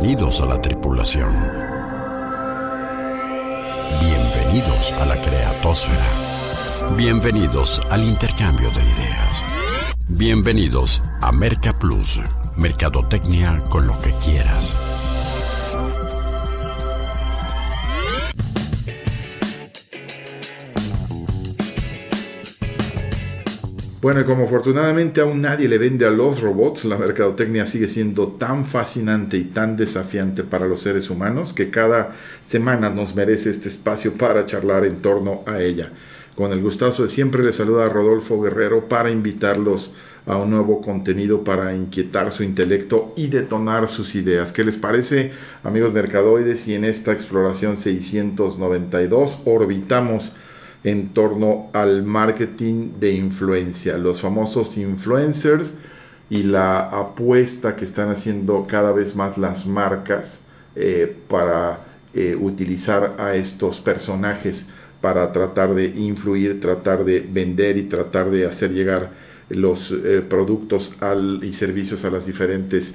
Bienvenidos a la tripulación. Bienvenidos a la creatosfera. Bienvenidos al intercambio de ideas. Bienvenidos a Merca Plus, Mercadotecnia con lo que quieras. Bueno, y como afortunadamente aún nadie le vende a los robots, la mercadotecnia sigue siendo tan fascinante y tan desafiante para los seres humanos que cada semana nos merece este espacio para charlar en torno a ella. Con el gustazo de siempre les saluda a Rodolfo Guerrero para invitarlos a un nuevo contenido para inquietar su intelecto y detonar sus ideas. ¿Qué les parece, amigos mercadoides? Y en esta exploración 692 orbitamos en torno al marketing de influencia, los famosos influencers y la apuesta que están haciendo cada vez más las marcas eh, para eh, utilizar a estos personajes para tratar de influir, tratar de vender y tratar de hacer llegar los eh, productos y servicios a las diferentes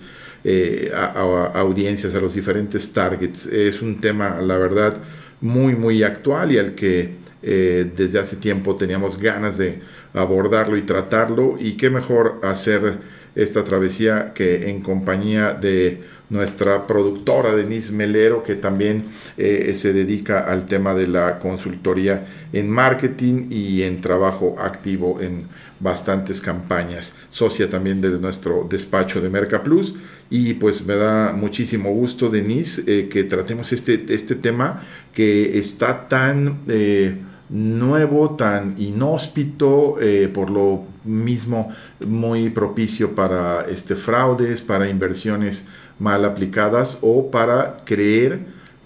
audiencias, a los diferentes targets. Es un tema, la verdad, muy, muy actual y al que eh, desde hace tiempo teníamos ganas de abordarlo y tratarlo y qué mejor hacer esta travesía que en compañía de nuestra productora Denise Melero, que también eh, se dedica al tema de la consultoría en marketing y en trabajo activo en bastantes campañas, socia también de nuestro despacho de Merca Plus. Y pues me da muchísimo gusto, Denise, eh, que tratemos este, este tema que está tan nuevo, tan inhóspito, eh, por lo mismo muy propicio para este, fraudes, para inversiones mal aplicadas o para creer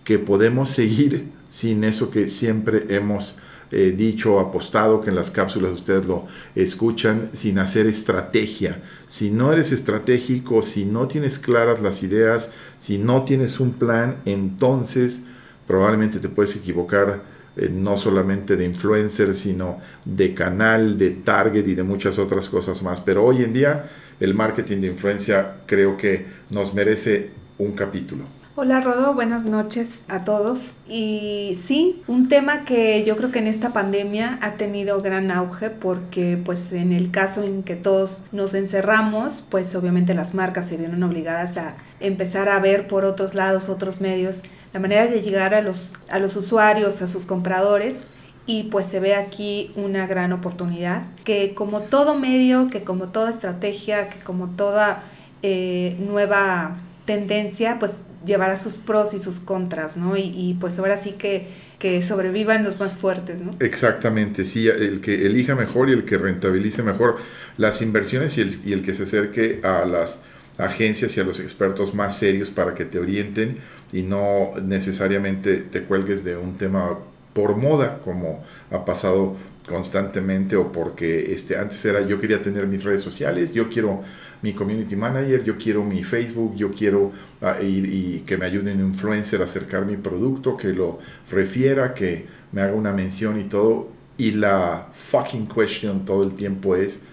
que podemos seguir sin eso que siempre hemos eh, dicho, apostado, que en las cápsulas ustedes lo escuchan, sin hacer estrategia. Si no eres estratégico, si no tienes claras las ideas, si no tienes un plan, entonces probablemente te puedes equivocar eh, no solamente de influencer, sino de canal, de target y de muchas otras cosas más. Pero hoy en día el marketing de influencia creo que nos merece un capítulo. Hola Rodo, buenas noches a todos. Y sí, un tema que yo creo que en esta pandemia ha tenido gran auge porque pues en el caso en que todos nos encerramos, pues obviamente las marcas se vieron obligadas a empezar a ver por otros lados, otros medios, la manera de llegar a los, a los usuarios, a sus compradores. Y pues se ve aquí una gran oportunidad que como todo medio, que como toda estrategia, que como toda eh, nueva tendencia, pues llevará sus pros y sus contras, ¿no? Y, pues ahora sí que, que sobrevivan los más fuertes, ¿no? Exactamente, sí, el que elija mejor y el que rentabilice mejor las inversiones y el, y el que se acerque a las agencias y a los expertos más serios para que te orienten y no necesariamente te cuelgues de un tema por moda como ha pasado constantemente o porque este antes era yo quería tener mis redes sociales, yo quiero mi community manager, yo quiero mi Facebook, yo quiero ah, ir y que me ayude un influencer a acercar mi producto, que lo refiera, que me haga una mención y todo. Y la fucking question todo el tiempo es,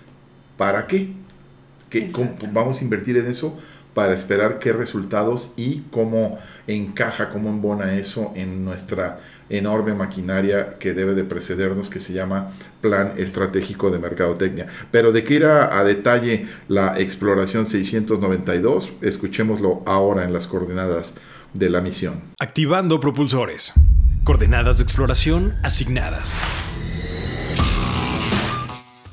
¿para qué? ¿Qué vamos a invertir en eso para esperar qué resultados y cómo encaja, cómo embona eso en nuestra enorme maquinaria que debe de precedernos que se llama Plan Estratégico de Mercadotecnia. Pero de que ir a, detalle la exploración 692, escuchémoslo ahora en las coordenadas de la misión. Activando propulsores. Coordenadas de exploración asignadas.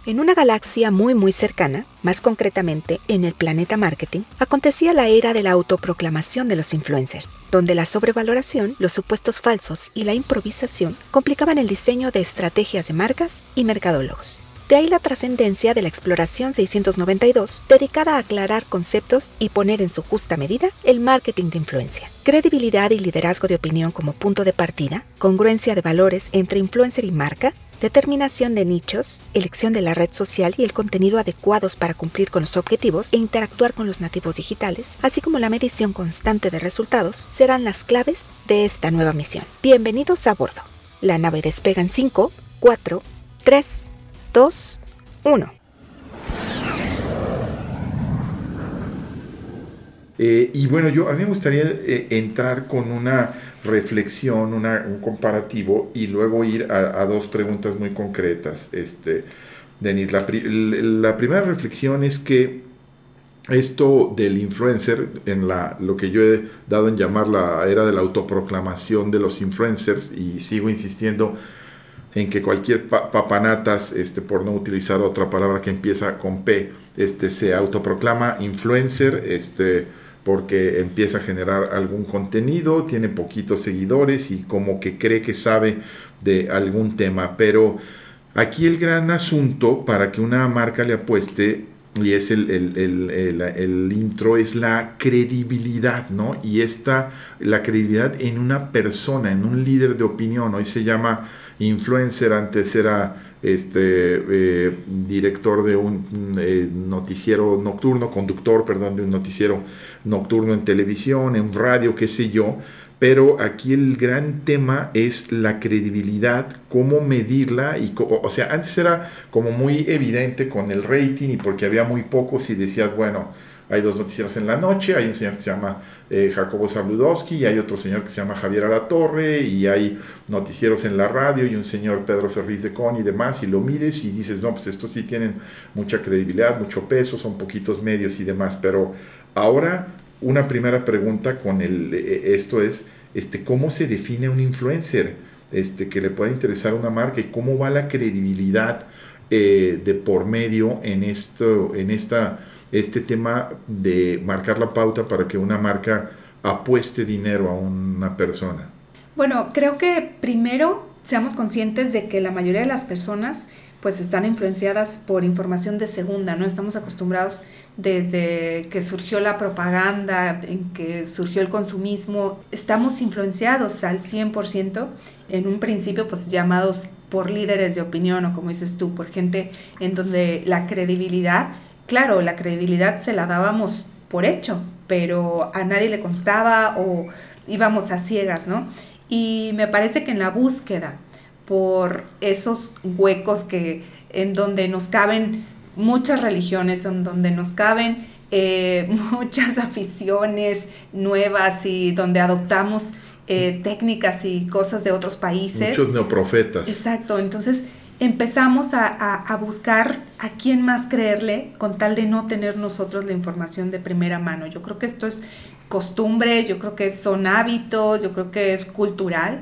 En una galaxia muy muy cercana, más concretamente en el planeta marketing, acontecía la era de la autoproclamación de los influencers, donde la sobrevaloración, los supuestos falsos y la improvisación complicaban el diseño de estrategias de marcas y mercadólogos. De ahí la trascendencia de la exploración 692, dedicada a aclarar conceptos y poner en su justa medida el marketing de influencia. Credibilidad y liderazgo de opinión como punto de partida, congruencia de valores entre influencer y marca, determinación de nichos, elección de la red social y el contenido adecuados para cumplir con los objetivos e interactuar con los nativos digitales, así como la medición constante de resultados, serán las claves de esta nueva misión. Bienvenidos a bordo. La nave despega en 5, 4, 3, 2, 1. Eh, y bueno, yo a mí me gustaría eh, entrar con una reflexión, una, un comparativo y luego ir a, dos preguntas muy concretas. Este, Denis, la, primera reflexión es que esto del influencer, en la, lo que yo he dado en llamar la era de la autoproclamación de los influencers, y sigo insistiendo en que cualquier papanatas, este, por no utilizar otra palabra que empieza con P, este, se autoproclama influencer, este, porque empieza a generar algún contenido, tiene poquitos seguidores y como que cree que sabe de algún tema. Pero aquí el gran asunto para que una marca le apueste, y es el, el, intro, es la credibilidad, ¿no? Y esta, la credibilidad en una persona, en un líder de opinión, hoy se llama influencer, antes era este, eh, director de un eh, noticiero nocturno, conductor, perdón, de un noticiero nocturno en televisión, en radio, qué sé yo. Pero aquí el gran tema es la credibilidad, cómo medirla. Y, o sea, antes era como muy evidente con el rating y porque había muy pocos y decías, bueno, hay dos noticieros en la noche, hay un señor que se llama eh, Jacobo Zabludowski y hay otro señor que se llama Javier Alatorre y hay noticieros en la radio y un señor Pedro Ferriz de Con y demás y lo mides y dices, no, pues estos sí tienen mucha credibilidad, mucho peso, son poquitos medios y demás, pero ahora una primera pregunta con el, eh, esto es, este, ¿cómo se define un influencer? Este, que le pueda interesar una marca y cómo va la credibilidad eh, de por medio en, esto, en esta este tema de marcar la pauta para que una marca apueste dinero a una persona? Bueno, creo que primero seamos conscientes de que la mayoría de las personas pues están influenciadas por información de segunda, ¿no? Estamos acostumbrados desde que surgió la propaganda, en que surgió el consumismo, estamos influenciados al 100% en un principio pues llamados por líderes de opinión o como dices tú, por gente en donde la credibilidad claro, la credibilidad se la dábamos por hecho, pero a nadie le constaba o íbamos a ciegas, ¿no? Y me parece que en la búsqueda por esos huecos que en donde nos caben muchas religiones, en donde nos caben eh, muchas aficiones nuevas y donde adoptamos eh, técnicas y cosas de otros países. Muchos neoprofetas. Exacto, entonces empezamos a, buscar a quién más creerle con tal de no tener nosotros la información de primera mano. Yo creo que esto es costumbre, yo creo que son hábitos, yo creo que es cultural,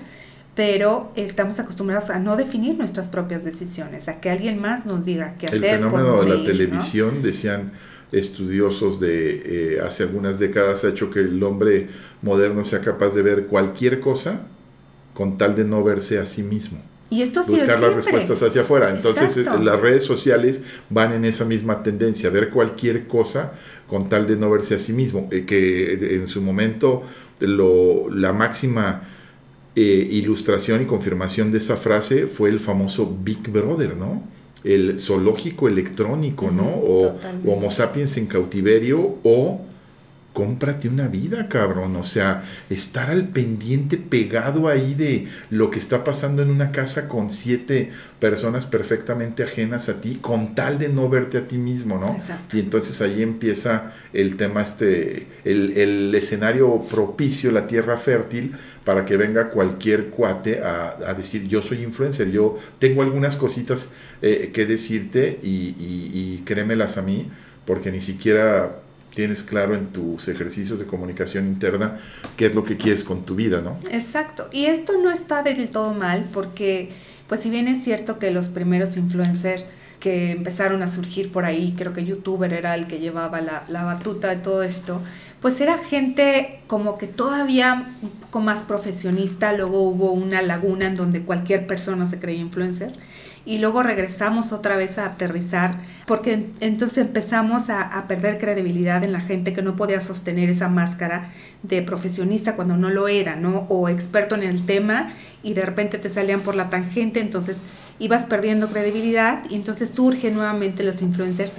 pero estamos acostumbrados a no definir nuestras propias decisiones, a que alguien más nos diga qué hacer. El fenómeno de la televisión, decían estudiosos de eh, hace algunas décadas, ha hecho que el hombre moderno sea capaz de ver cualquier cosa con tal de no verse a sí mismo. Y esto buscar las respuestas hacia afuera. Entonces eh, las redes sociales van en esa misma tendencia, ver cualquier cosa con tal de no verse a sí mismo, eh, que en su momento lo, la máxima eh, ilustración y confirmación de esa frase fue el famoso Big Brother, ¿no? El zoológico electrónico, ¿no? O Homo sapiens en cautiverio o cómprate una vida, cabrón. O sea, estar al pendiente pegado ahí de lo que está pasando en una casa con siete personas perfectamente ajenas a ti, con tal de no verte a ti mismo, ¿no? Y entonces ahí empieza el tema, este, el, escenario propicio, la tierra fértil, para que venga cualquier cuate a, decir, yo soy influencer, yo tengo algunas cositas eh, que decirte y, y, y créemelas a mí, porque ni siquiera tienes claro en tus ejercicios de comunicación interna qué es lo que quieres con tu vida, ¿no? Exacto. Y esto no está del todo mal porque, pues si bien es cierto que los primeros influencers que empezaron a surgir por ahí, creo que youtuber era el que llevaba la, la batuta de todo esto, pues era gente como que todavía un poco más profesionista, luego hubo una laguna en donde cualquier persona se creía influencer y luego regresamos otra vez a aterrizar, porque entonces empezamos a, perder credibilidad en la gente que no podía sostener esa máscara de profesionista cuando no lo era, ¿no? O experto en el tema y de repente te salían por la tangente, entonces ibas perdiendo credibilidad y entonces surgen nuevamente los influencers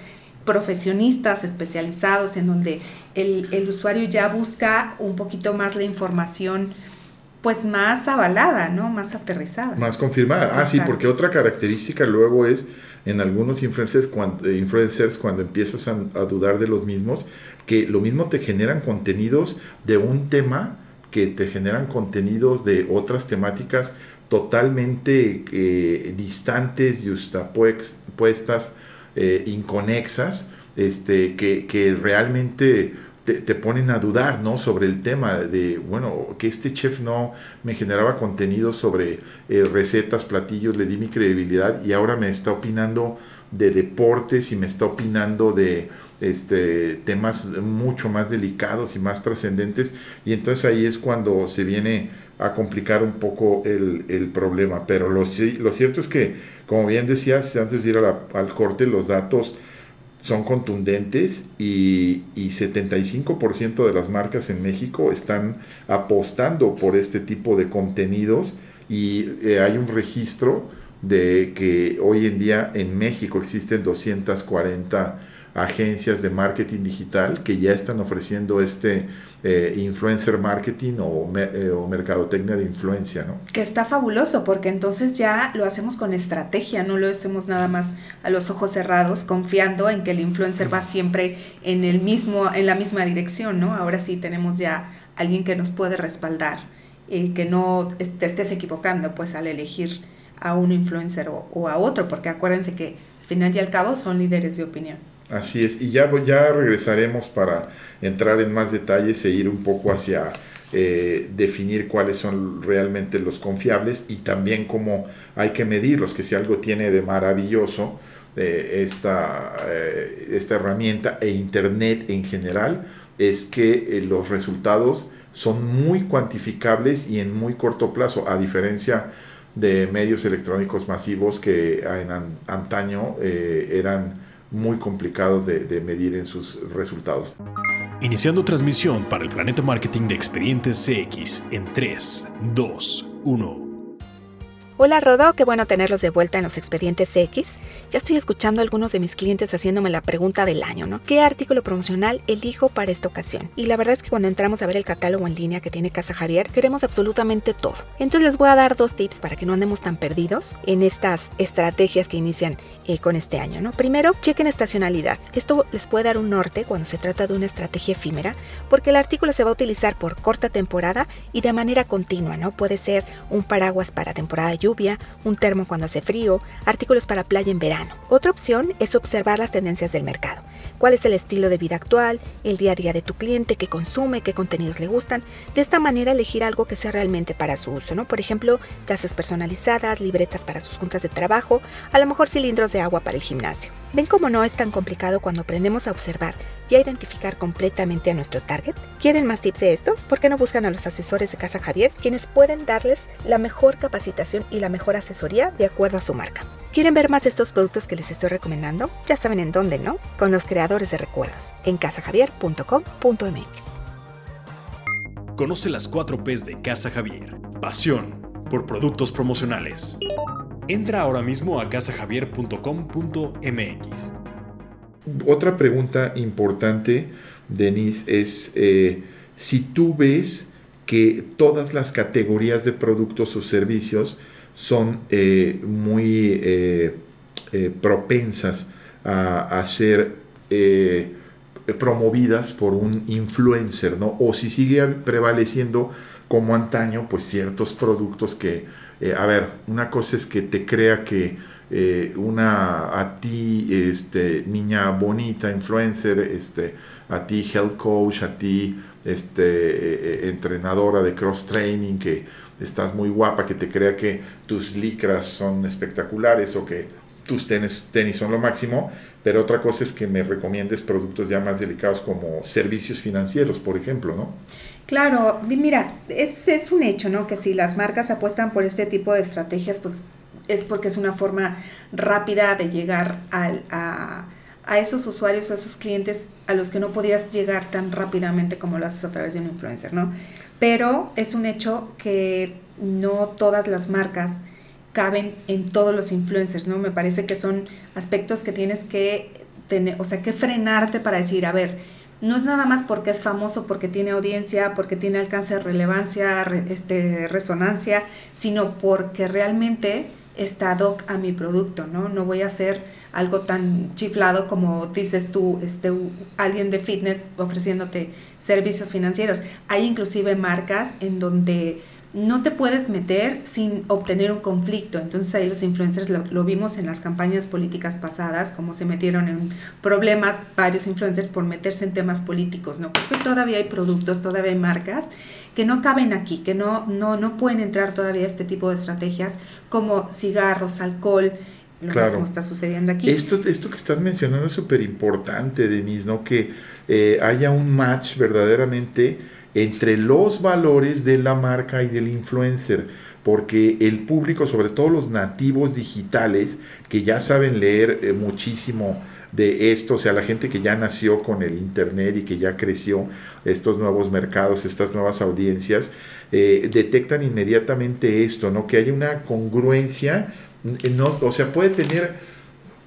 profesionistas especializados en donde el, el usuario ya busca un poquito más la información pues más avalada, ¿no? Más aterrizada. Más confirmada. Ah, sí, porque otra característica luego es en algunos influencers cuando, eh, influencers cuando empiezas a, dudar de los mismos, que lo mismo te generan contenidos de un tema que te generan contenidos de otras temáticas totalmente eh, distantes y puestas, eh, inconexas, este, que, que realmente te, ponen a dudar, ¿no? Sobre el tema de, bueno, que este chef no me generaba contenido sobre eh, recetas, platillos, le di mi credibilidad y ahora me está opinando de deportes y me está opinando de este, temas mucho más delicados y más trascendentes y entonces ahí es cuando se viene a complicar un poco el, problema. Pero lo, lo, cierto es que, como bien decías, antes de ir al corte, los datos son contundentes y, y 75% de las marcas en México están apostando por este tipo de contenidos y eh, hay un registro de que hoy en día en México existen 240 agencias de marketing digital que ya están ofreciendo este eh, influencer marketing o, eh, o, mercadotecnia de influencia, ¿no? Que está fabuloso porque entonces ya lo hacemos con estrategia, no lo hacemos nada más a los ojos cerrados, confiando en que el influencer va siempre en el mismo, en la misma dirección, ¿no? Ahora sí tenemos ya alguien que nos puede respaldar y que no te estés equivocando, pues al elegir a un influencer o a otro, porque acuérdense que al final y al cabo son líderes de opinión. Así es, y ya, ya regresaremos para entrar en más detalles e ir un poco hacia eh, definir cuáles son realmente los confiables y también cómo hay que medirlos, que si algo tiene de maravilloso eh, esta, eh, esta herramienta e Internet en general, es que los resultados son muy cuantificables y en muy corto plazo, a diferencia de medios electrónicos masivos que en antaño eran muy complicados de, medir en sus resultados. Iniciando transmisión para el Planeta Marketing de Expedientes CX en 3, 2, 1. Hola Rodo, qué bueno tenerlos de vuelta en los expedientes X. Ya estoy escuchando a algunos de mis clientes haciéndome la pregunta del año, ¿no? ¿Qué artículo promocional elijo para esta ocasión? Y la verdad es que cuando entramos a ver el catálogo en línea que tiene Casa Javier, queremos absolutamente todo. Entonces les voy a dar dos tips para que no andemos tan perdidos en estas estrategias que inician eh, con este año, ¿no? Primero, chequen estacionalidad. Esto les puede dar un norte cuando se trata de una estrategia efímera, porque el artículo se va a utilizar por corta temporada y de manera continua, ¿no? Puede ser un paraguas para temporada de lluvia un termo cuando hace frío, artículos para playa en verano. Otra opción es observar las tendencias del mercado. ¿Cuál es el estilo de vida actual, el día a día de tu cliente, qué consume, qué contenidos le gustan? De esta manera elegir algo que sea realmente para su uso, ¿no? Por ejemplo, tazas personalizadas, libretas para sus juntas de trabajo, a lo mejor cilindros de agua para el gimnasio. ¿Ven cómo no es tan complicado cuando aprendemos a observar y a identificar completamente a nuestro target? ¿Quieren más tips de estos? ¿Por qué no buscan a los asesores de Casa Javier, quienes pueden darles la mejor capacitación y la mejor asesoría de acuerdo a su marca? ¿Quieren ver más de estos productos que les estoy recomendando? Ya saben en dónde, ¿no? Con los creadores de recuerdos, en casajavier.com.mx. Conoce las 4 P's de Casa Javier. Pasión por productos promocionales. Entra ahora mismo a casajavier.com.mx. Otra pregunta importante, Denise, es eh, si tú ves que todas las categorías de productos o servicios son eh, muy eh, propensas a, a ser promovidas por un influencer, ¿no? O si sigue prevaleciendo como antaño, pues ciertos productos que a ver, una cosa es que te crea que eh, una a ti, este, niña bonita, influencer, este, a ti health coach, a ti este, eh, entrenadora de cross training, que estás muy guapa, que te crea que tus licras son espectaculares o que tus tenis, tenis son lo máximo, pero otra cosa es que me recomiendes productos ya más delicados como servicios financieros, por ejemplo, ¿no? Claro, mira, es, es un hecho, ¿no? Que si las marcas apuestan por este tipo de estrategias, pues es porque es una forma rápida de llegar al, a, a esos usuarios, a esos clientes a los que no podías llegar tan rápidamente como lo haces a través de un influencer, ¿no? Pero es un hecho que no todas las marcas caben en todos los influencers, ¿no? Me parece que son aspectos que tienes que tener, o sea, que frenarte para decir, a ver, no es nada más porque es famoso, porque tiene audiencia, porque tiene alcance relevancia, este, resonancia, sino porque realmente está ad hoc a mi producto, ¿no? No voy a hacer algo tan chiflado como dices tú, este, alguien de fitness ofreciéndote servicios financieros. Hay inclusive marcas en donde no te puedes meter sin obtener un conflicto. Entonces ahí los influencers lo, vimos en las campañas políticas pasadas, como se metieron en problemas varios influencers por meterse en temas políticos, ¿no? Porque todavía hay productos, todavía hay marcas que no caben aquí, que no, no, no pueden entrar todavía este tipo de estrategias como cigarros, alcohol, lo claro. mismo está sucediendo aquí. Esto, esto que estás mencionando es súper importante, Denise, ¿no? Que eh, haya un match verdaderamente entre los valores de la marca y del influencer, porque el público, sobre todo los nativos digitales, que ya saben leer eh, muchísimo de esto, o sea, la gente que ya nació con el Internet y que ya creció estos nuevos mercados, estas nuevas audiencias, eh, detectan inmediatamente esto, ¿no? Que hay una congruencia, no, o sea, puede tener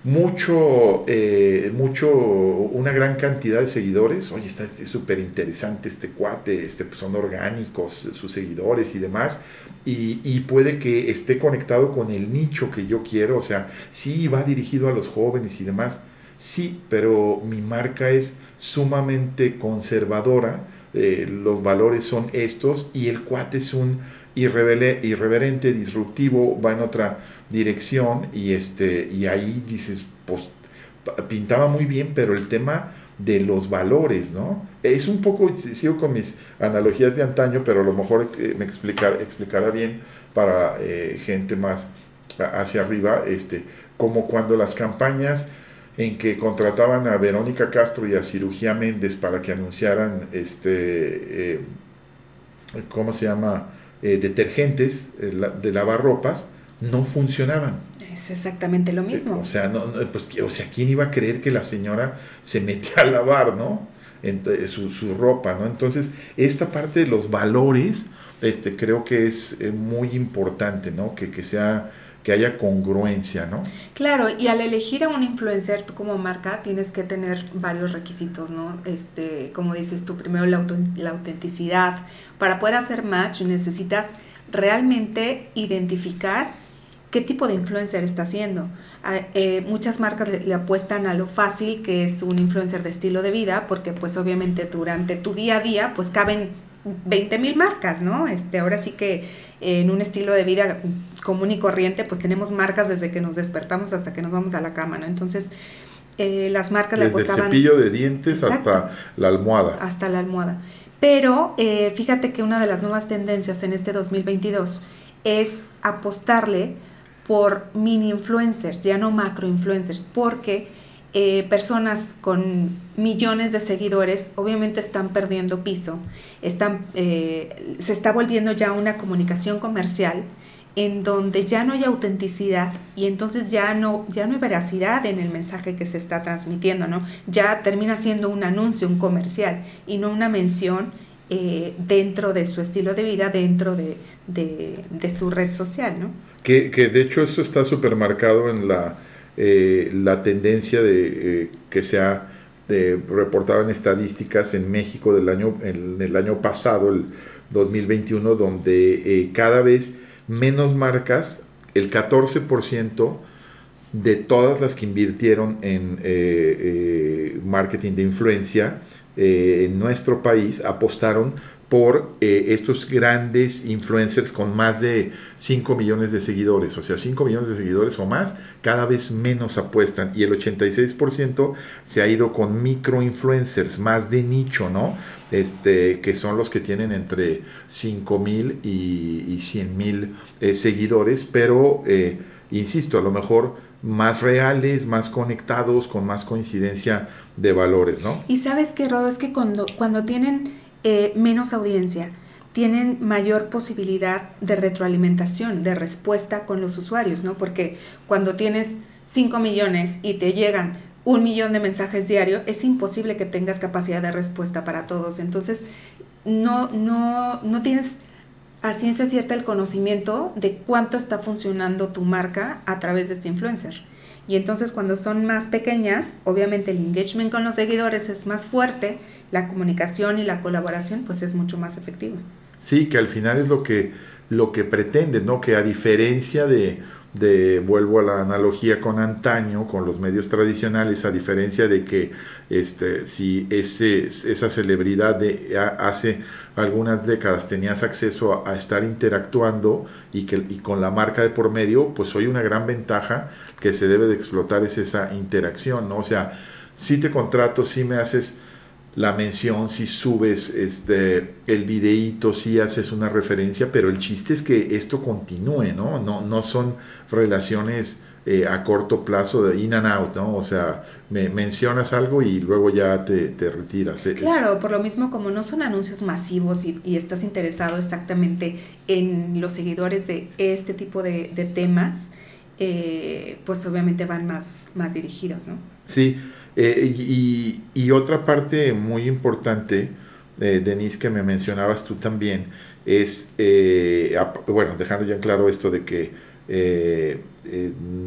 mucho, eh, mucho, una gran cantidad de seguidores. Oye, está súper interesante este cuate, este, pues, son orgánicos sus seguidores y demás. Y, y, puede que esté conectado con el nicho que yo quiero. O sea, sí va dirigido a los jóvenes y demás. Sí, pero mi marca es sumamente conservadora. Eh, los valores son estos y el cuate es un irreverente, disruptivo, va en otra dirección y, este, y ahí dices, pues pintaba muy bien, pero el tema de los valores, ¿no? Es un poco, sigo con mis analogías de antaño, pero a lo mejor eh, me explicar, explicará bien para eh, gente más hacia arriba, este, como cuando las campañas en que contrataban a Verónica Castro y a Cirugía Méndez para que anunciaran, este, eh, ¿cómo se llama? detergentes de lavar ropas, no funcionaban. Es exactamente lo mismo. O sea, no, pues, o sea, ¿quién iba a creer que la señora se metía a lavar, ¿no? su, su, ropa, ¿no? Entonces, esta parte de los valores, este, creo que es eh, muy importante, ¿no? Que, que sea que haya congruencia, ¿no? Claro, y al elegir a un influencer, tú como marca tienes que tener varios requisitos, ¿no? Este, como dices tú, primero la, autenticidad. Para poder hacer match necesitas realmente identificar qué tipo de influencer está haciendo. Eh, muchas marcas le, apuestan a lo fácil que es un influencer de estilo de vida, porque pues obviamente durante tu día a día pues caben 20 mil marcas, ¿no? Este, ahora sí que en un estilo de vida común y corriente pues tenemos marcas desde que nos despertamos hasta que nos vamos a la cama, ¿no? Entonces eh, las marcas le apostaban... Desde el cepillo de dientes hasta la almohada. Hasta la almohada. Pero eh, fíjate que una de las nuevas tendencias en este 2022 es apostarle por mini influencers, ya no macro influencers, porque eh, personas con millones de seguidores obviamente están perdiendo piso, están, eh, se está volviendo ya una comunicación comercial en donde ya no hay autenticidad y entonces ya no, ya no hay veracidad en el mensaje que se está transmitiendo, ¿no? Ya termina siendo un anuncio, un comercial y no una mención eh, dentro de su estilo de vida, dentro de, de, su red social, ¿no? Que, que, de hecho eso está súper marcado en la, eh, la tendencia de eh, que se ha reportado en estadísticas en México del año, en el año pasado, el 2021, donde cada vez menos marcas, el 14% de todas las que invirtieron en marketing de influencia, eh, en nuestro país apostaron por eh, estos grandes influencers con más de 5 millones de seguidores, o sea, 5 millones de seguidores o más, cada vez menos apuestan y el 86% se ha ido con micro influencers, más de nicho, ¿no? Este, que son los que tienen entre 5 mil y, y 100 mil eh, seguidores, pero, insisto, a lo mejor más reales, más conectados, con más coincidencia de valores, ¿no? Y sabes que, Rodo, es que cuando, cuando tienen eh, menos audiencia, tienen mayor posibilidad de retroalimentación, de respuesta con los usuarios, ¿no? Porque cuando tienes 5 millones y te llegan un millón de mensajes diarios, es imposible que tengas capacidad de respuesta para todos. Entonces, no, no, no tienes a ciencia cierta el conocimiento de cuánto está funcionando tu marca a través de este influencer. Y entonces cuando son más pequeñas, obviamente el engagement con los seguidores es más fuerte, la comunicación y la colaboración pues es mucho más efectiva. Sí, que al final es lo que, lo que pretende, ¿no? Que a diferencia de, de, vuelvo a la analogía con antaño, con los medios tradicionales, a diferencia de que este, si ese, esa celebridad de hace algunas décadas tenías acceso a, estar interactuando y, que, y con la marca de por medio, pues hoy una gran ventaja que se debe de explotar es esa interacción, ¿no? O sea, si te contrato, si me haces la mención, si subes este, el videíto, si haces una referencia, pero el chiste es que esto continúe, ¿no? No, no son relaciones eh, a corto plazo de in and out, ¿no? O sea, me mencionas algo y luego ya te, te retiras. Claro, por lo mismo como no son anuncios masivos y, y, estás interesado exactamente en los seguidores de este tipo de, de temas, eh, pues obviamente van más, más dirigidos, ¿no? Sí, eh, y, otra parte muy importante, eh, Denise, que me mencionabas tú también, es, eh, bueno, dejando ya en claro esto de que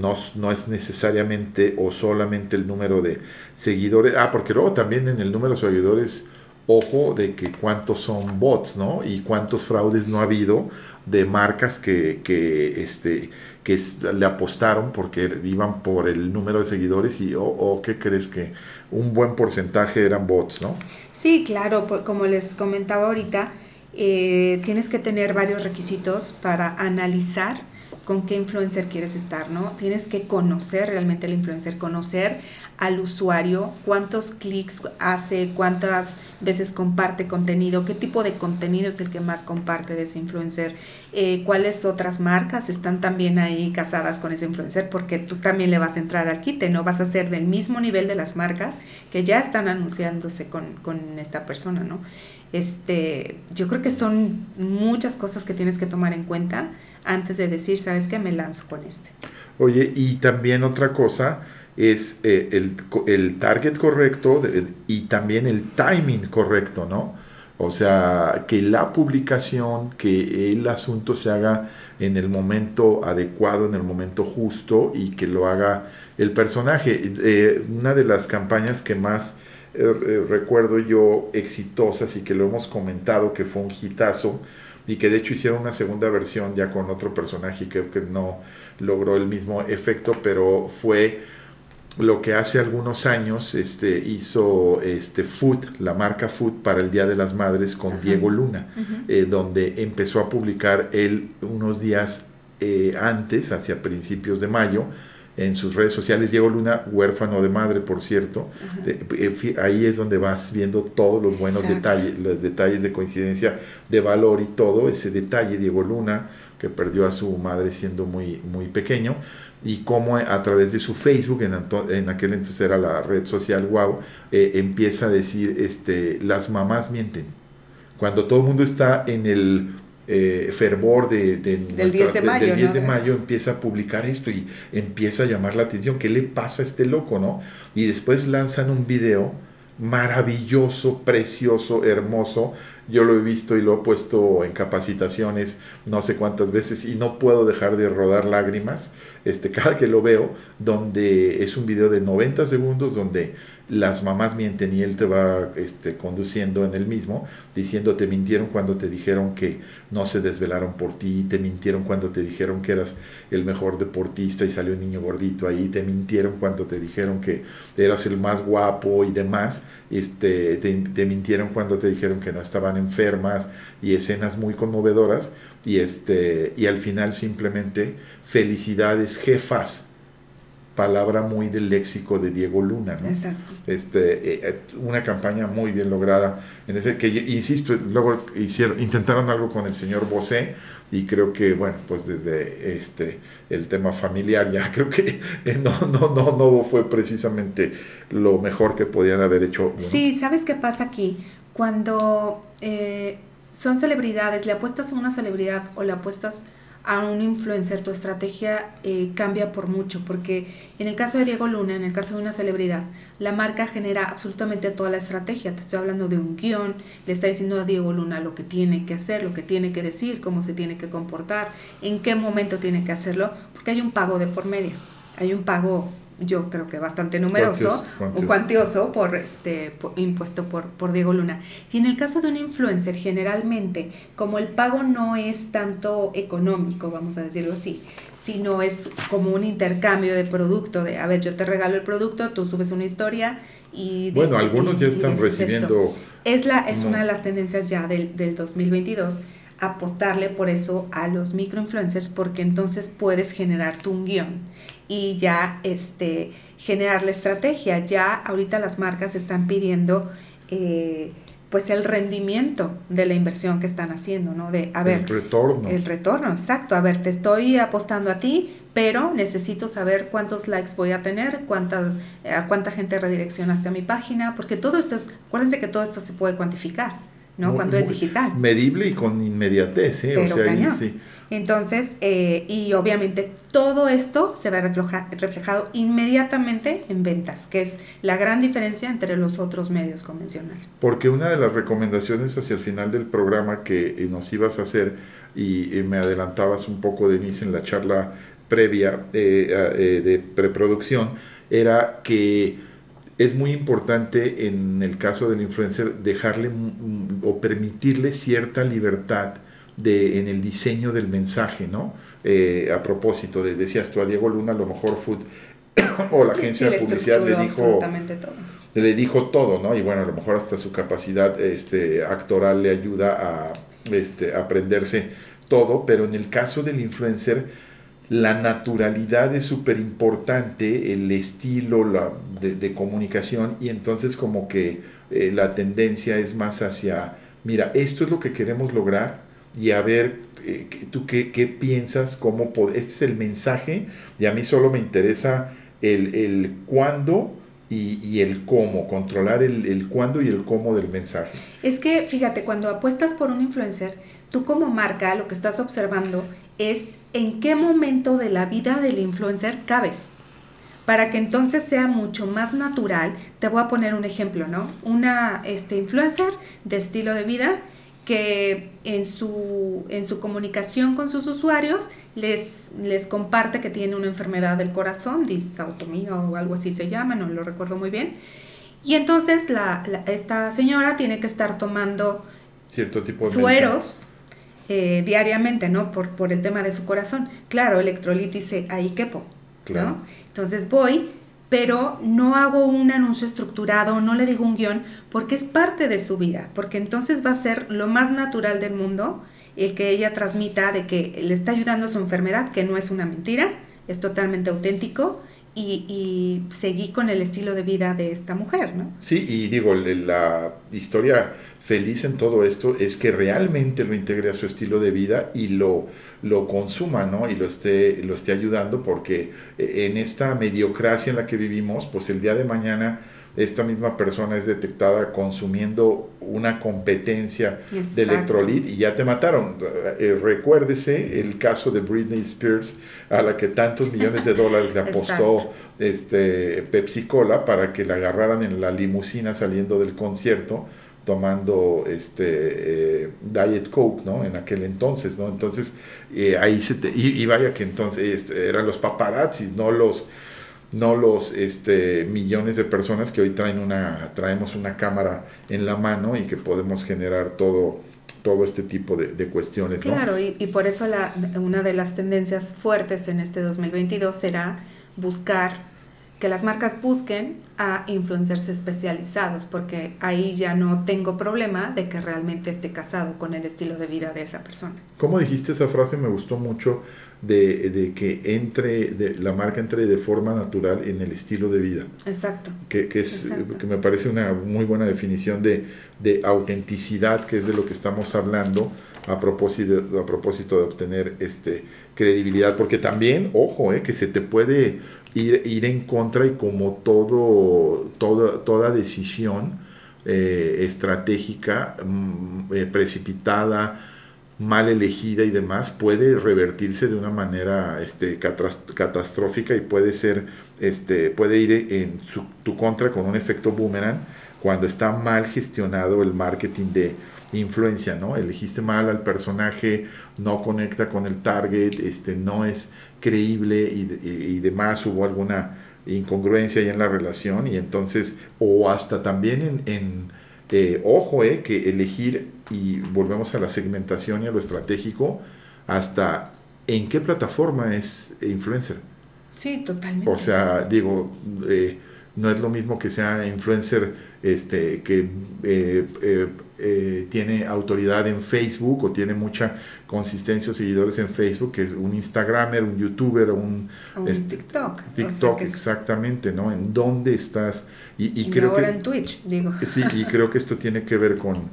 no, no, es necesariamente o solamente el número de seguidores, ah, porque luego también en el número de seguidores, ojo de que cuántos son bots, ¿no? Y cuántos fraudes no ha habido de marcas que, que este, que le apostaron porque iban por el número de seguidores y, o oh, ¿qué crees que un buen porcentaje eran bots, no? Sí, claro, como les comentaba ahorita, eh, tienes que tener varios requisitos para analizar con qué influencer quieres estar, ¿no? Tienes que conocer realmente el influencer, conocer al usuario, cuántos clics hace, cuántas veces comparte contenido, qué tipo de contenido es el que más comparte de ese influencer, eh, cuáles otras marcas están también ahí casadas con ese influencer, porque tú también le vas a entrar al quite, no vas a ser del mismo nivel de las marcas que ya están anunciándose con, con esta persona, ¿no? Este, yo creo que son muchas cosas que tienes que tomar en cuenta antes de decir, ¿sabes qué? Me lanzo con este. Oye, y también otra cosa es eh, el, el, target correcto y también el timing correcto, ¿no? O sea, que la publicación, que el asunto se haga en el momento adecuado, en el momento justo y que lo haga el personaje. Eh, una de las campañas que más eh, recuerdo yo exitosas y que lo hemos comentado que fue un hitazo, y que de hecho hicieron una segunda versión ya con otro personaje y creo que no logró el mismo efecto, pero fue lo que hace algunos años este, hizo este, Food, la marca Food para el Día de las Madres con Diego Luna, eh, donde empezó a publicar él unos días eh, antes, hacia principios de mayo, en sus redes sociales. Diego Luna, huérfano de madre, por cierto. Eh, ahí es donde vas viendo todos los buenos detalles, los detalles de coincidencia, de valor y todo. Ese detalle, Diego Luna, que perdió a su madre siendo muy, muy pequeño, y cómo a través de su Facebook, en, en aquel entonces era la red social Wow, eh, empieza a decir, este, las mamás mienten. Cuando todo el mundo está en el eh, fervor de, del 10 de mayo, de mayo empieza a publicar esto y empieza a llamar la atención. ¿Qué le pasa a este loco, no? Y después lanzan un video maravilloso, precioso, hermoso. Yo lo he visto y lo he puesto en capacitaciones no sé cuántas veces y no puedo dejar de rodar lágrimas este, cada que lo veo, donde es un video de 90 segundos donde las mamás mienten y él te va este, conduciendo en el mismo, diciendo te mintieron cuando te dijeron que no se desvelaron por ti, te mintieron cuando te dijeron que eras el mejor deportista y salió un niño gordito ahí, te mintieron cuando te dijeron que eras el más guapo y demás, este, te, mintieron cuando te dijeron que no estaban enfermas y escenas muy conmovedoras y, este, y al final simplemente felicidades jefas palabra muy del léxico de Diego Luna, ¿no? Exacto. Este, eh, eh, una campaña muy bien lograda, en ese que, insisto, luego hicieron, intentaron algo con el señor Bosé, y creo que, bueno, pues desde este, el tema familiar ya creo que no, no, no, no fue precisamente lo mejor que podían haber hecho. Sí, ¿sabes qué pasa aquí? Cuando eh, son celebridades, le apuestas a una celebridad o le apuestas a un influencer, tu estrategia eh, cambia por mucho, porque en el caso de Diego Luna, en el caso de una celebridad, la marca genera absolutamente toda la estrategia. Te estoy hablando de un guion, le está diciendo a Diego Luna lo que tiene que hacer, lo que tiene que decir, cómo se tiene que comportar, en qué momento tiene que hacerlo, porque hay un pago de por medio, hay un pago yo creo que bastante numeroso o cuantioso. por este impuesto por, por Diego Luna. Y en el caso de un influencer, generalmente, como el pago no es tanto económico, vamos a decirlo así, sino es como un intercambio de producto, de, a ver, yo te regalo el producto, tú subes una historia y... Bueno, algunos ya están recibiendo... Es, la, es una de las tendencias ya del, del 2022 apostarle por eso a los microinfluencers porque entonces puedes generar tu un guion y ya este, generar la estrategia. Ya ahorita las marcas están pidiendo eh, pues el rendimiento de la inversión que están haciendo, ¿no? De, a ver, el retorno. El retorno, exacto. A ver, te estoy apostando a ti, pero necesito saber cuántos likes voy a tener, cuántas, a cuánta gente redireccionaste a mi página, porque todo esto es, acuérdense que todo esto se puede cuantificar. ¿No? Cuando es digital. Medible y con inmediatez, ¿eh? o sea, sí. Entonces, eh, y obviamente todo esto se ve reflejado inmediatamente en ventas, que es la gran diferencia entre los otros medios convencionales. Porque una de las recomendaciones hacia el final del programa que eh, nos ibas a hacer, y, me adelantabas un poco, Denise, en la charla previa eh, de preproducción, era que es muy importante en el caso del influencer dejarle o permitirle cierta libertad de, en el diseño del mensaje, ¿no? Eh, a propósito, de, decías tú a Diego Luna, a lo mejor Food o la agencia de publicidad le dijo, todo. le dijo todo, ¿no? Y bueno, a lo mejor hasta su capacidad este, actoral le ayuda a este, aprenderse todo, pero en el caso del influencer, la naturalidad es súper importante, el estilo la, de, comunicación y entonces como que eh, la tendencia es más hacia, mira, esto es lo que queremos lograr y a ver, eh, tú qué, qué, piensas, cómo, este es el mensaje y a mí solo me interesa el, el cuándo y, y, el cómo, controlar el, el cuándo y el cómo del mensaje. Es que, fíjate, cuando apuestas por un influencer, tú como marca lo que estás observando es en qué momento de la vida del influencer cabes. Para que entonces sea mucho más natural, te voy a poner un ejemplo, ¿no? Una este, influencer de estilo de vida que en su, en su comunicación con sus usuarios les, les comparte que tiene una enfermedad del corazón, disautomía o algo así se llama, no lo recuerdo muy bien. Y entonces la, esta señora tiene que estar tomando cierto tipo de sueros eh, diariamente, ¿no? Por, por el tema de su corazón. Claro, electrolitis ahí quepo, ¿no? Entonces voy, pero no hago un anuncio estructurado, no le digo un guion, porque es parte de su vida, porque entonces va a ser lo más natural del mundo el que ella transmita de que le está ayudando a su enfermedad, que no es una mentira, es totalmente auténtico y, y, seguí con el estilo de vida de esta mujer, ¿no? Sí, y digo, la historia feliz en todo esto es que realmente lo integre a su estilo de vida y lo, lo consuma, ¿no? Y lo esté, lo esté ayudando porque eh, en esta mediocracia en la que vivimos, pues el día de mañana esta misma persona es detectada consumiendo una competencia de electrolit y ya te mataron. Eh, eh, recuérdese el caso de Britney Spears a la que tantos millones de dólares le apostó este Pepsi Cola para que la agarraran en la limusina saliendo del concierto tomando este eh, Diet Coke, ¿no? En aquel entonces, ¿no? Entonces, eh, ahí se te, y, vaya que entonces este, eran los paparazzis, no los no los este, millones de personas que hoy traen una, traemos una cámara en la mano y que podemos generar todo, todo este tipo de, cuestiones. Claro, y, y, por eso la, una de las tendencias fuertes en este 2022 será buscar que las marcas busquen a influencers especializados, porque ahí ya no tengo problema de que realmente esté casado con el estilo de vida de esa persona. ¿Cómo dijiste esa frase? Me gustó mucho de, de que entre, de, la marca entre de forma natural en el estilo de vida. Exacto. Que, que es, que me parece una muy buena definición de, de autenticidad, que es de lo que estamos hablando a propósito, a propósito de obtener este credibilidad, porque también, ojo, eh, que se te puede ir, en contra y como todo, toda, toda decisión eh, estratégica mm, eh, precipitada, mal elegida y demás puede revertirse de una manera este, catastrófica y puede ser este, puede ir en su, tu contra con un efecto boomerang cuando está mal gestionado el marketing de influencia, ¿no? Elegiste mal al personaje, no conecta con el target, este, no es creíble y, y, demás, hubo alguna incongruencia ahí en la relación y entonces, o hasta también en, en eh, ojo, eh, que elegir, y volvemos a la segmentación y a lo estratégico, hasta en qué plataforma es influencer. Sí, totalmente. O sea, digo, eh, no es lo mismo que sea influencer este, que eh, eh, tiene autoridad en Facebook o tiene mucha consistencia o seguidores en Facebook, que es un Instagramer, un YouTuber, un, un este, TikTok. TikTok, exactamente, ¿no? ¿En dónde estás? Y, y, creo ahora que, en Twitch, digo. Sí, y creo que esto tiene que ver con,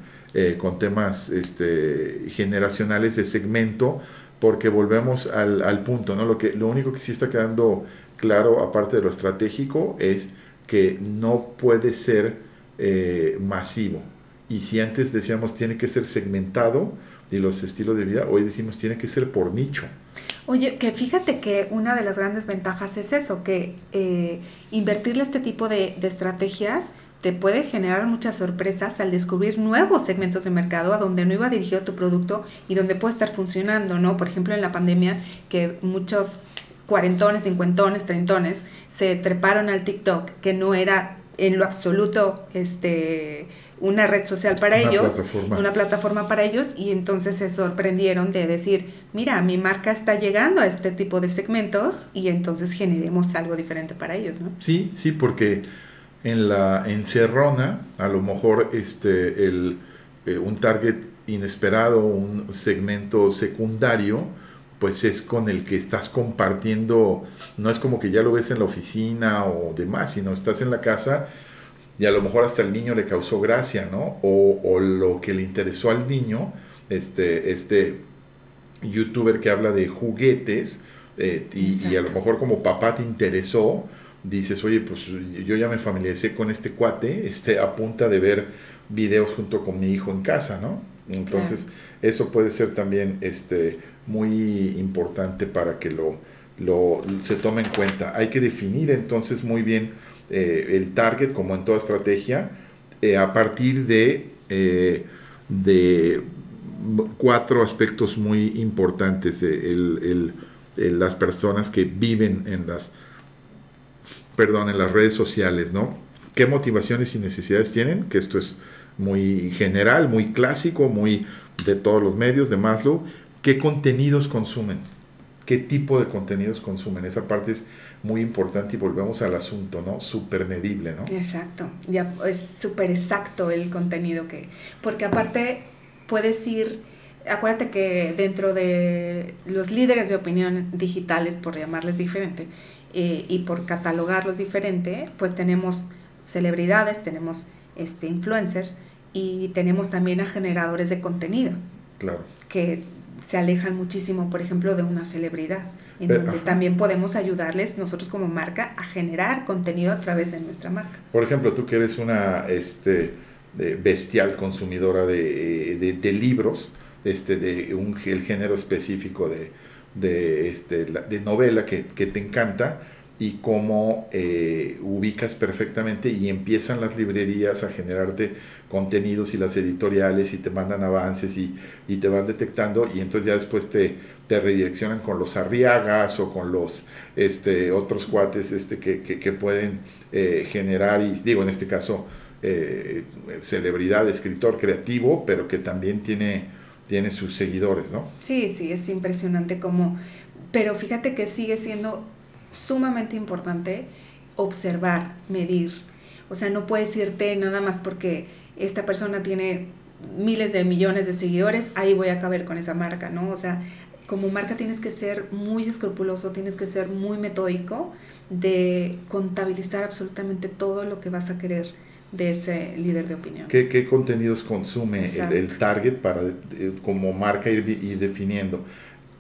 con temas este, generacionales de segmento, porque volvemos al, al, punto, ¿no? Lo, que, lo único que sí está quedando claro, aparte de lo estratégico, es que no puede ser eh, masivo. Y si antes decíamos tiene que ser segmentado y los estilos de vida, hoy decimos tiene que ser por nicho. Oye, que fíjate que una de las grandes ventajas es eso, que eh, invertirle este tipo de, de, estrategias te puede generar muchas sorpresas al descubrir nuevos segmentos de mercado a donde no iba dirigido tu producto y donde puede estar funcionando, ¿no? Por ejemplo, en la pandemia, que muchos cuarentones, cincuentones, treintones se treparon al TikTok, que no era en lo absoluto este una red social para una ellos, plataforma. una plataforma para ellos y entonces se sorprendieron de decir, mira, mi marca está llegando a este tipo de segmentos y entonces generemos algo diferente para ellos, ¿no? Sí, sí, porque en la encerrona, a lo mejor este el eh, un target inesperado, un segmento secundario, pues es con el que estás compartiendo, no es como que ya lo ves en la oficina o demás, sino estás en la casa y a lo mejor hasta el niño le causó gracia, ¿no? O, o lo que le interesó al niño, este, este youtuber que habla de juguetes, eh, y, y, a lo mejor como papá te interesó, dices, oye, pues yo ya me familiaricé con este cuate, este, a punta de ver videos junto con mi hijo en casa, ¿no? Entonces, claro. eso puede ser también este, muy importante para que lo, lo, se tome en cuenta. Hay que definir entonces muy bien eh, el target, como en toda estrategia, eh, a partir de, eh, de cuatro aspectos muy importantes de el, el, el, las personas que viven en las, perdón, en las redes sociales, ¿no? ¿Qué motivaciones y necesidades tienen? Que esto es muy general, muy clásico, muy de todos los medios de Maslow qué contenidos consumen, qué tipo de contenidos consumen. Esa parte es muy importante y volvemos al asunto, ¿no? Súper medible, ¿no? Exacto, ya es súper exacto el contenido que, porque aparte puedes ir, acuérdate que dentro de los líderes de opinión digitales, por llamarles diferente, eh, y por catalogarlos diferente, pues tenemos celebridades, tenemos este, influencers y tenemos también a generadores de contenido. Claro. Que se alejan muchísimo, por ejemplo, de una celebridad, en Pero, donde ajá. también podemos ayudarles nosotros como marca a generar contenido a través de nuestra marca. Por ejemplo, tú que eres una este, bestial consumidora de, de, de, libros, este, de un el género específico de, de, este, de novela que, que te encanta, y cómo eh, ubicas perfectamente y empiezan las librerías a generarte contenidos y las editoriales y te mandan avances y, y te van detectando y entonces ya después te, te, redireccionan con los arriagas o con los este, otros cuates este, que, que, que pueden eh, generar y digo en este caso eh, celebridad, escritor creativo, pero que también tiene, tiene sus seguidores, ¿no? Sí, sí, es impresionante como, pero fíjate que sigue siendo sumamente importante observar, medir. O sea, no puedes irte nada más porque esta persona tiene miles de millones de seguidores, ahí voy a caber con esa marca, ¿no? O sea, como marca tienes que ser muy escrupuloso, tienes que ser muy metódico de contabilizar absolutamente todo lo que vas a querer de ese líder de opinión. ¿Qué, qué contenidos consume el, el, target para eh, como marca ir, ir definiendo?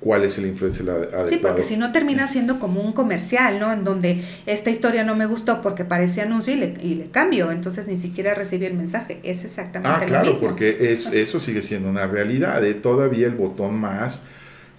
Cuál es el influencer adecuado. Sí, porque si no termina siendo como un comercial, ¿no? En donde esta historia no me gustó porque parece anuncio y le, y le cambio, entonces ni siquiera recibí el mensaje. Es exactamente ah, lo claro, mismo. porque es, eso sigue siendo una realidad. ¿eh? Todavía el botón más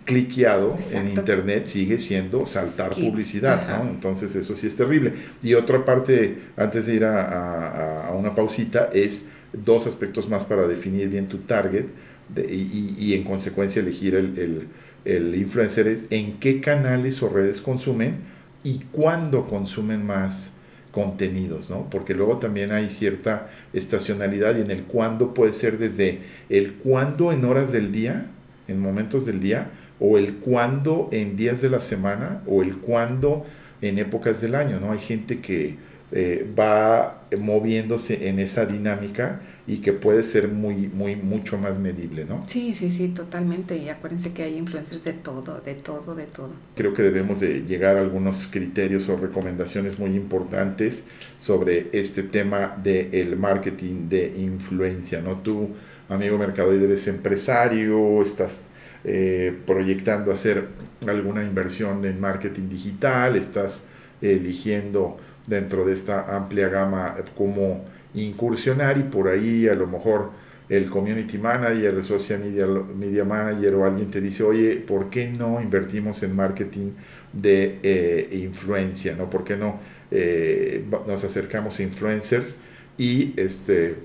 cliqueado Exacto. en internet sigue siendo saltar Skip. publicidad. ¿no? Entonces eso sí es terrible. Y otra parte, antes de ir a, a, a una pausita, es dos aspectos más para definir bien tu target de, y, y, y, en consecuencia elegir el, el el influencer es en qué canales o redes consumen y cuándo consumen más contenidos, ¿no? Porque luego también hay cierta estacionalidad y en el cuándo puede ser desde el cuándo en horas del día, en momentos del día, o el cuándo en días de la semana, o el cuándo en épocas del año, ¿no? Hay gente que eh, va moviéndose en esa dinámica y que puede ser muy, muy, mucho más medible, ¿no? Sí, sí, sí, totalmente. Y acuérdense que hay influencers de todo, de todo, de todo. Creo que debemos de llegar a algunos criterios o recomendaciones muy importantes sobre este tema del el marketing de influencia, ¿no? Tú, amigo mercadoide, eres empresario, estás eh, proyectando hacer alguna inversión en marketing digital, estás eligiendo dentro de esta amplia gama cómo incursionar y por ahí a lo mejor el community manager, el social media, media manager o alguien te dice, oye, ¿por qué no invertimos en marketing de eh, influencia? ¿no? ¿Por qué no eh, nos acercamos a influencers y, este,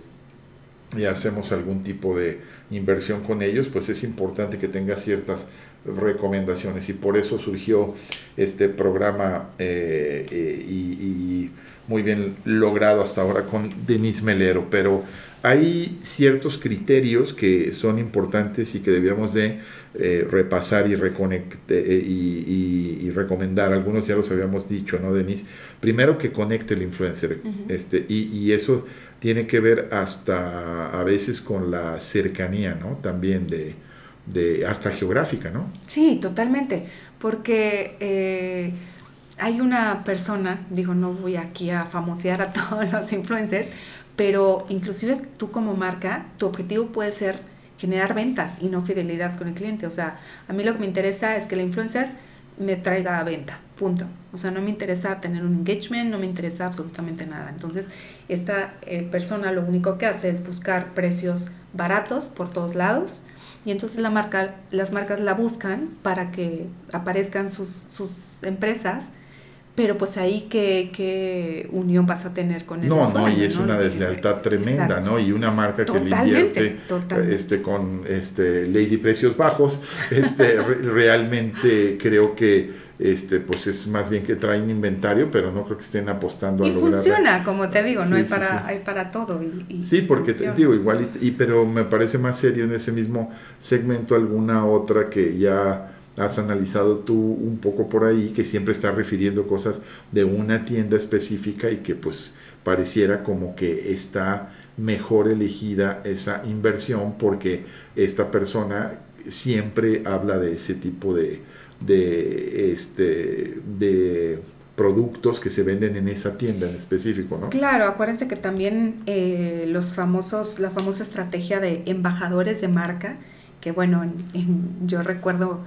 y hacemos algún tipo de inversión con ellos? Pues es importante que tenga ciertas recomendaciones y por eso surgió este programa eh, eh, y, muy bien logrado hasta ahora con Denis Melero, pero hay ciertos criterios que son importantes y que debíamos de eh, repasar y, y, y, recomendar. Algunos ya los habíamos dicho, ¿no, Denis? Primero que conecte el influencer, este, y, eso tiene que ver hasta a veces con la cercanía, ¿no? También de, de hasta geográfica, ¿no? Sí, totalmente, porque eh, hay una persona, digo, no voy aquí a famosear a todos los influencers, pero inclusive tú como marca, tu objetivo puede ser generar ventas y no fidelidad con el cliente. O sea, a mí lo que me interesa es que el influencer me traiga venta, punto. O sea, no me interesa tener un engagement, no me interesa absolutamente nada. Entonces, esta eh, persona lo único que hace es buscar precios baratos por todos lados y entonces la marca, las marcas la buscan para que aparezcan sus, sus empresas, pero pues ahí qué, qué, unión vas a tener con el No, no, y es una deslealtad tremenda, ¿no? Y una marca que le invierte este con este Lady Precios Bajos, este realmente creo que este, pues es más bien que traen inventario, pero no creo que estén apostando a y funciona, como te digo, no hay para, hay para todo. Y, sí, porque te digo, igual, y, pero me parece más serio en ese mismo segmento alguna otra que ya has analizado tú un poco por ahí, que siempre está refiriendo cosas de una tienda específica y que pues pareciera como que está mejor elegida esa inversión porque esta persona siempre habla de ese tipo de, de, este, de productos que se venden en esa tienda en específico, ¿no? Claro, acuérdense que también eh, los famosos, la famosa estrategia de embajadores de marca, que bueno, yo recuerdo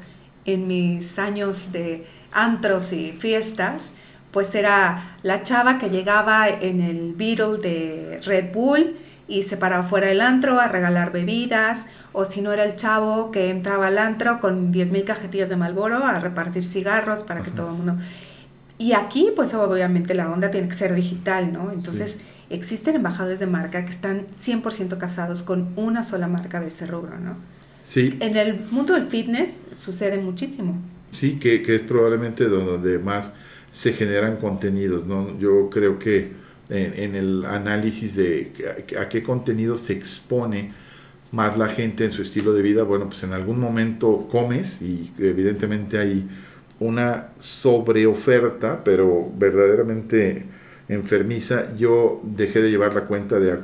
en mis años de antros y fiestas, pues era la chava que llegaba en el Beetle de Red Bull y se paraba fuera del antro a regalar bebidas, o si no era el chavo que entraba al antro con 10.000 cajetillas de Malboro a repartir cigarros para que todo el mundo... Y aquí, pues obviamente la onda tiene que ser digital, ¿no? Entonces, existen embajadores de marca que están 100% casados con una sola marca de este rubro, ¿no? Sí. En el mundo del fitness sucede muchísimo. Sí, que, que es probablemente donde más se generan contenidos, ¿no? Yo creo que en, el análisis de a, qué contenido se expone más la gente en su estilo de vida, bueno, pues en algún momento comes y evidentemente hay una sobreoferta, pero verdaderamente enfermiza. Yo dejé de llevar la cuenta de,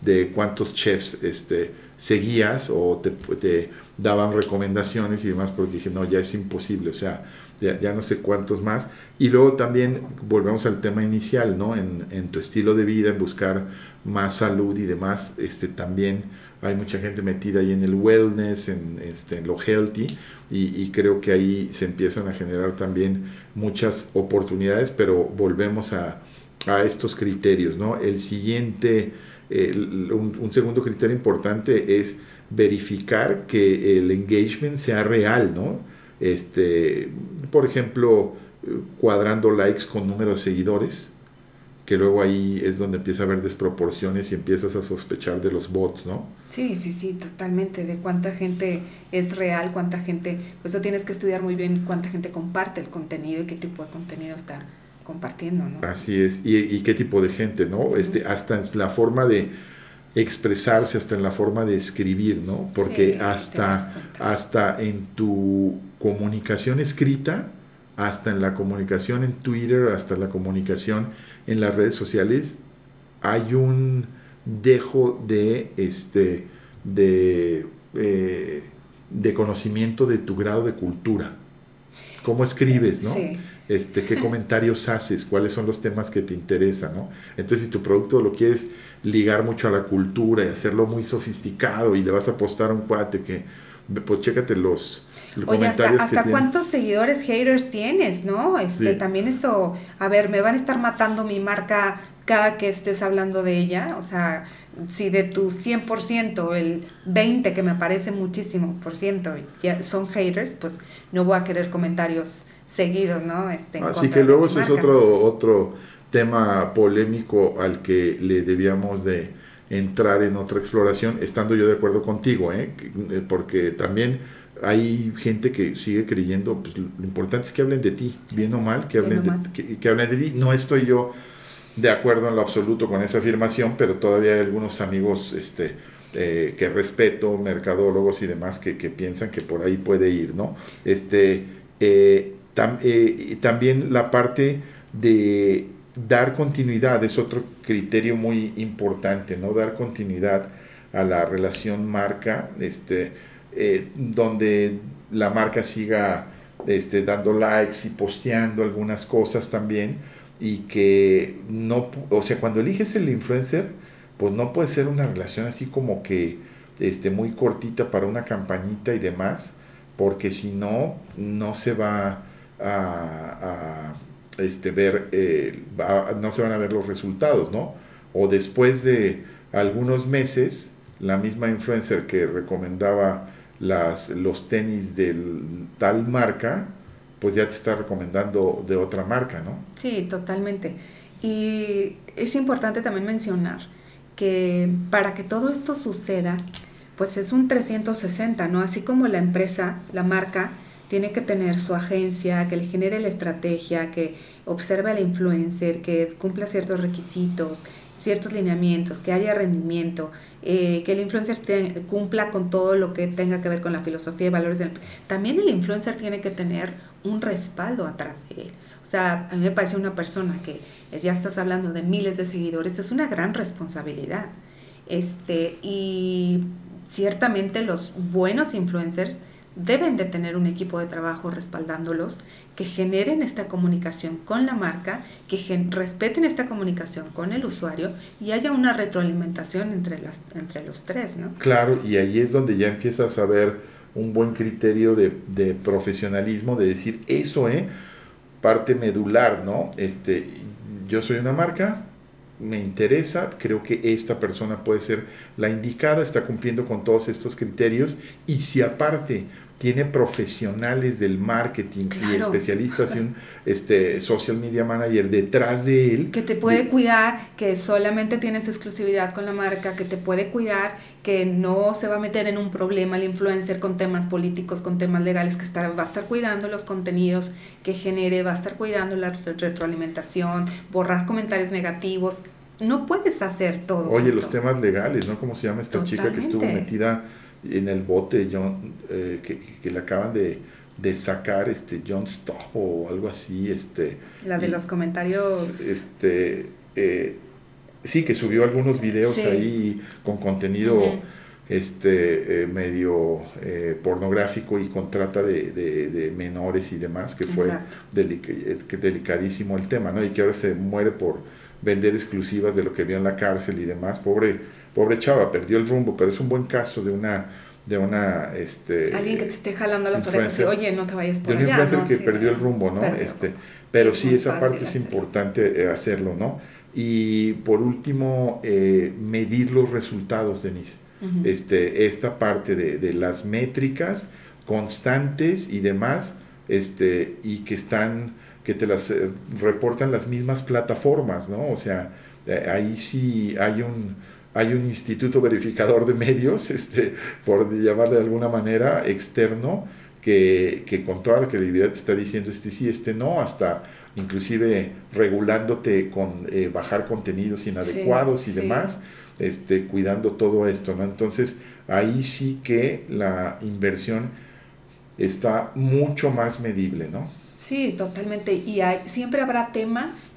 de cuántos chefs este, seguías o te, daban recomendaciones y demás, porque dije, no, ya es imposible, o sea, ya, no sé cuántos más. Y luego también volvemos al tema inicial, ¿no? En, en tu estilo de vida, en buscar más salud y demás, este, también hay mucha gente metida ahí en el wellness, en, este, lo healthy, y, creo que ahí se empiezan a generar también muchas oportunidades, pero volvemos a, a estos criterios, ¿no? El siguiente, un, segundo criterio importante es verificar que el engagement sea real, ¿no? Este, por ejemplo, cuadrando likes con número de seguidores, que luego ahí es donde empieza a haber desproporciones y empiezas a sospechar de los bots, ¿no? Sí, sí, sí, totalmente, de cuánta gente es real, cuánta gente, pues tú tienes que estudiar muy bien cuánta gente comparte el contenido y qué tipo de contenido está compartiendo, ¿no? Así es, y, qué tipo de gente, ¿no? Este, hasta la forma de expresarse, hasta en la forma de escribir, ¿no? Porque hasta, hasta en tu comunicación escrita, hasta en la comunicación en Twitter, hasta la comunicación en las redes sociales, hay un dejo de, este, de, eh, de conocimiento de tu grado de cultura. ¿Cómo escribes, no? Este, qué comentarios haces, cuáles son los temas que te interesan, ¿no? Entonces, si tu producto lo quieres ligar mucho a la cultura y hacerlo muy sofisticado y le vas a apostar a un cuate que, pues chécate los, Oye, hasta, hasta cuántos seguidores haters tienes, ¿no? Este, también eso, a ver, me van a estar matando mi marca cada que estés hablando de ella, o sea, si de tu 100%, el 20 que me parece muchísimo por ciento ya son haters, pues no voy a querer comentarios seguidos, ¿no? Este, Así que luego ese es otro, otro tema polémico al que le debíamos de entrar en otra exploración, estando yo de acuerdo contigo, ¿eh? eh porque también hay gente que sigue creyendo, pues lo importante es que hablen de ti, bien o mal, que hablen, De, que, hablen de ti. No estoy yo de acuerdo en lo absoluto con esa afirmación, pero todavía hay algunos amigos este, eh, que respeto, mercadólogos y demás, que, piensan que por ahí puede ir, ¿no? Este, eh, eh, también la parte de dar continuidad es otro criterio muy importante, ¿no? Dar continuidad a la relación marca, este, eh, donde la marca siga este, dando likes y posteando algunas cosas también y que no, o sea, cuando eliges el influencer, pues no puede ser una relación así como que este, muy cortita para una campañita y demás, porque si no, no se va a, este, ver, eh, no se van a ver los resultados, ¿no? O después de algunos meses, la misma influencer que recomendaba las, los tenis de tal marca, pues ya te está recomendando de otra marca, ¿no? Sí, totalmente. Y es importante también mencionar que para que todo esto suceda, pues es un 360, ¿no? Así como la empresa, la marca, tiene que tener su agencia, que le genere la estrategia, que observe al influencer, que cumpla ciertos requisitos, ciertos lineamientos, que haya rendimiento, eh, que el influencer cumpla con todo lo que tenga que ver con la filosofía y valores del... También el influencer tiene que tener un respaldo atrás de él. O sea, a mí me parece una persona que ya estás hablando de miles de seguidores, es una gran responsabilidad. Este, y ciertamente los buenos influencers deben de tener un equipo de trabajo respaldándolos, que generen esta comunicación con la marca, que respeten esta comunicación con el usuario y haya una retroalimentación entre, las, entre los tres, ¿no? Claro, y ahí es donde ya empiezas a ver un buen criterio de, de profesionalismo, de decir eso, ¿eh? Parte medular, ¿no? Este, yo soy una marca, me interesa, creo que esta persona puede ser la indicada, está cumpliendo con todos estos criterios y si aparte tiene profesionales del marketing y especialistas y un este, social media manager detrás de él. Que te puede cuidar, que solamente tienes exclusividad con la marca, que te puede cuidar, que no se va a meter en un problema el influencer con temas políticos, con temas legales, que va a estar cuidando los contenidos que genere, va a estar cuidando la retroalimentación, borrar comentarios negativos. No puedes hacer todo. Oye, los temas legales, ¿no? ¿Cómo se llama esta chica que estuvo metida? en el bote John, eh, que, que, le acaban de, de, sacar este John Stop o algo así. Este, La de los comentarios. Este, eh, sí, que subió algunos videos ahí con contenido este, eh, medio pornográfico y con trata de, de, menores y demás, que fue delicadísimo el tema, ¿no? Y que ahora se muere por vender exclusivas de lo que vio en la cárcel y demás. Pobre pobre chava, perdió el rumbo, pero es un buen caso de una de una este alguien que te esté jalando las orejas y oye no te vayas por de un influencer que perdió el rumbo no este pero sí esa parte es importante eh, hacerlo no y por último eh, medir los resultados Denise. Este esta parte de, de, las métricas constantes y demás este y que están que te las eh, reportan las mismas plataformas, ¿no? O sea, eh, ahí sí hay un, hay un instituto verificador de medios, este, por llamarle de alguna manera, externo, que, que con toda la credibilidad te está diciendo este sí, este no, hasta inclusive regulándote con eh, bajar contenidos inadecuados y demás, este, cuidando todo esto, ¿no? Entonces, ahí sí que la inversión está mucho más medible, ¿no? Sí, totalmente. Y hay, siempre habrá temas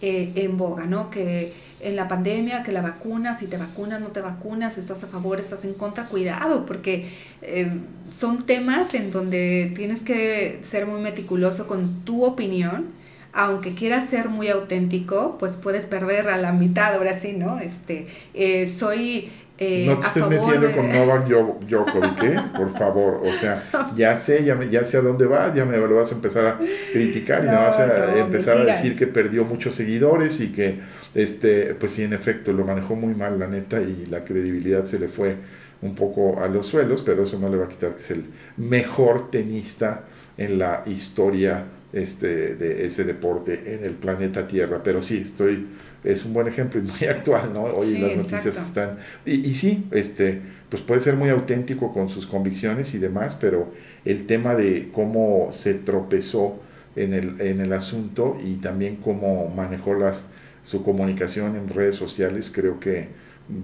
eh, en boga, ¿no? Que en la pandemia, que la vacuna, si te vacunas, no te vacunas, estás a favor, estás en contra, cuidado, porque eh, son temas en donde tienes que ser muy meticuloso con tu opinión, aunque quieras ser muy auténtico, pues puedes perder a la mitad, ahora sí, ¿no? Este, eh, soy eh, no te estés metiendo con Novak Djokovic, ¿eh? por favor. O sea, ya sé, ya, ya sé a dónde vas, ya me lo vas a empezar a criticar y me vas a empezar a decir que perdió muchos seguidores y que, este, pues sí, en efecto, lo manejó muy mal, la neta, y la credibilidad se le fue un poco a los suelos, pero eso no le va a quitar que es el mejor tenista en la historia este, de ese deporte en el planeta Tierra. Pero sí, estoy es un buen ejemplo y muy actual, ¿no? Hoy las noticias están... Y, y, sí, este, pues puede ser muy auténtico con sus convicciones y demás, pero el tema de cómo se tropezó en el, en el asunto y también cómo manejó las, su comunicación en redes sociales, creo que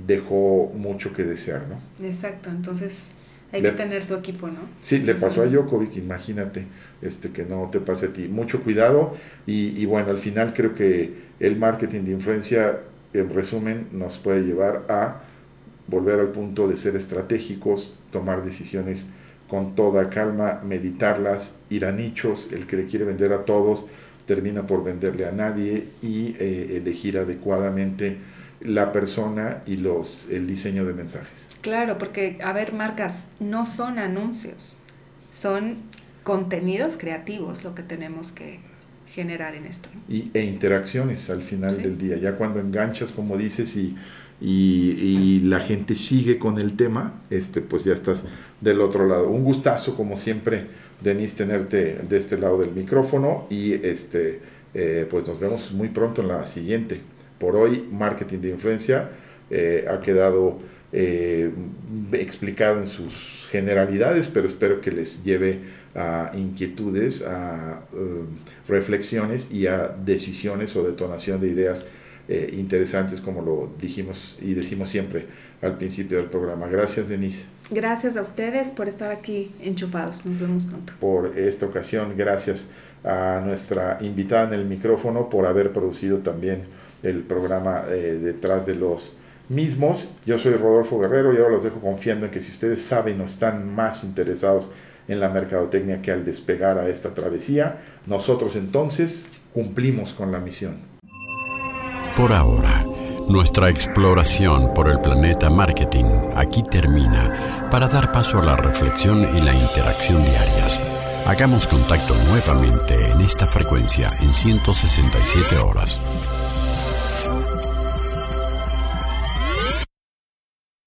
dejó mucho que desear, ¿no? Exacto, entonces hay que tener tu equipo, ¿no? Sí, le pasó a Djokovic, imagínate, este, que no te pase a ti. Mucho cuidado y, y bueno, al final creo que el marketing de influencia, en resumen, nos puede llevar a volver al punto de ser estratégicos, tomar decisiones con toda calma, meditarlas, ir a nichos, el que le quiere vender a todos termina por venderle a nadie y eh, elegir adecuadamente la persona y los, el diseño de mensajes. Claro, porque, a ver, marcas, no son anuncios, son contenidos creativos lo que tenemos que, generar en esto. Y, e interacciones al final del día, ya cuando enganchas, como dices, y, y, la gente sigue con el tema, este, pues ya estás del otro lado. Un gustazo, como siempre, Denise, tenerte de este lado del micrófono y este, eh, pues nos vemos muy pronto en la siguiente. Por hoy, marketing de influencia eh, ha quedado eh, explicado en sus generalidades, pero espero que les lleve a inquietudes, a um, reflexiones y a decisiones o detonación de ideas eh, interesantes como lo dijimos y decimos siempre al principio del programa. Gracias Denise. Gracias a ustedes por estar aquí enchufados. Nos vemos pronto. Por esta ocasión, gracias a nuestra invitada en el micrófono por haber producido también el programa eh, detrás de los mismos. Yo soy Rodolfo Guerrero y ahora los dejo confiando en que si ustedes saben o están más interesados en la mercadotecnia que al despegar a esta travesía, nosotros entonces cumplimos con la misión. Por ahora, nuestra exploración por el planeta marketing aquí termina para dar paso a la reflexión y la interacción diarias. Hagamos contacto nuevamente en esta frecuencia en 167 horas.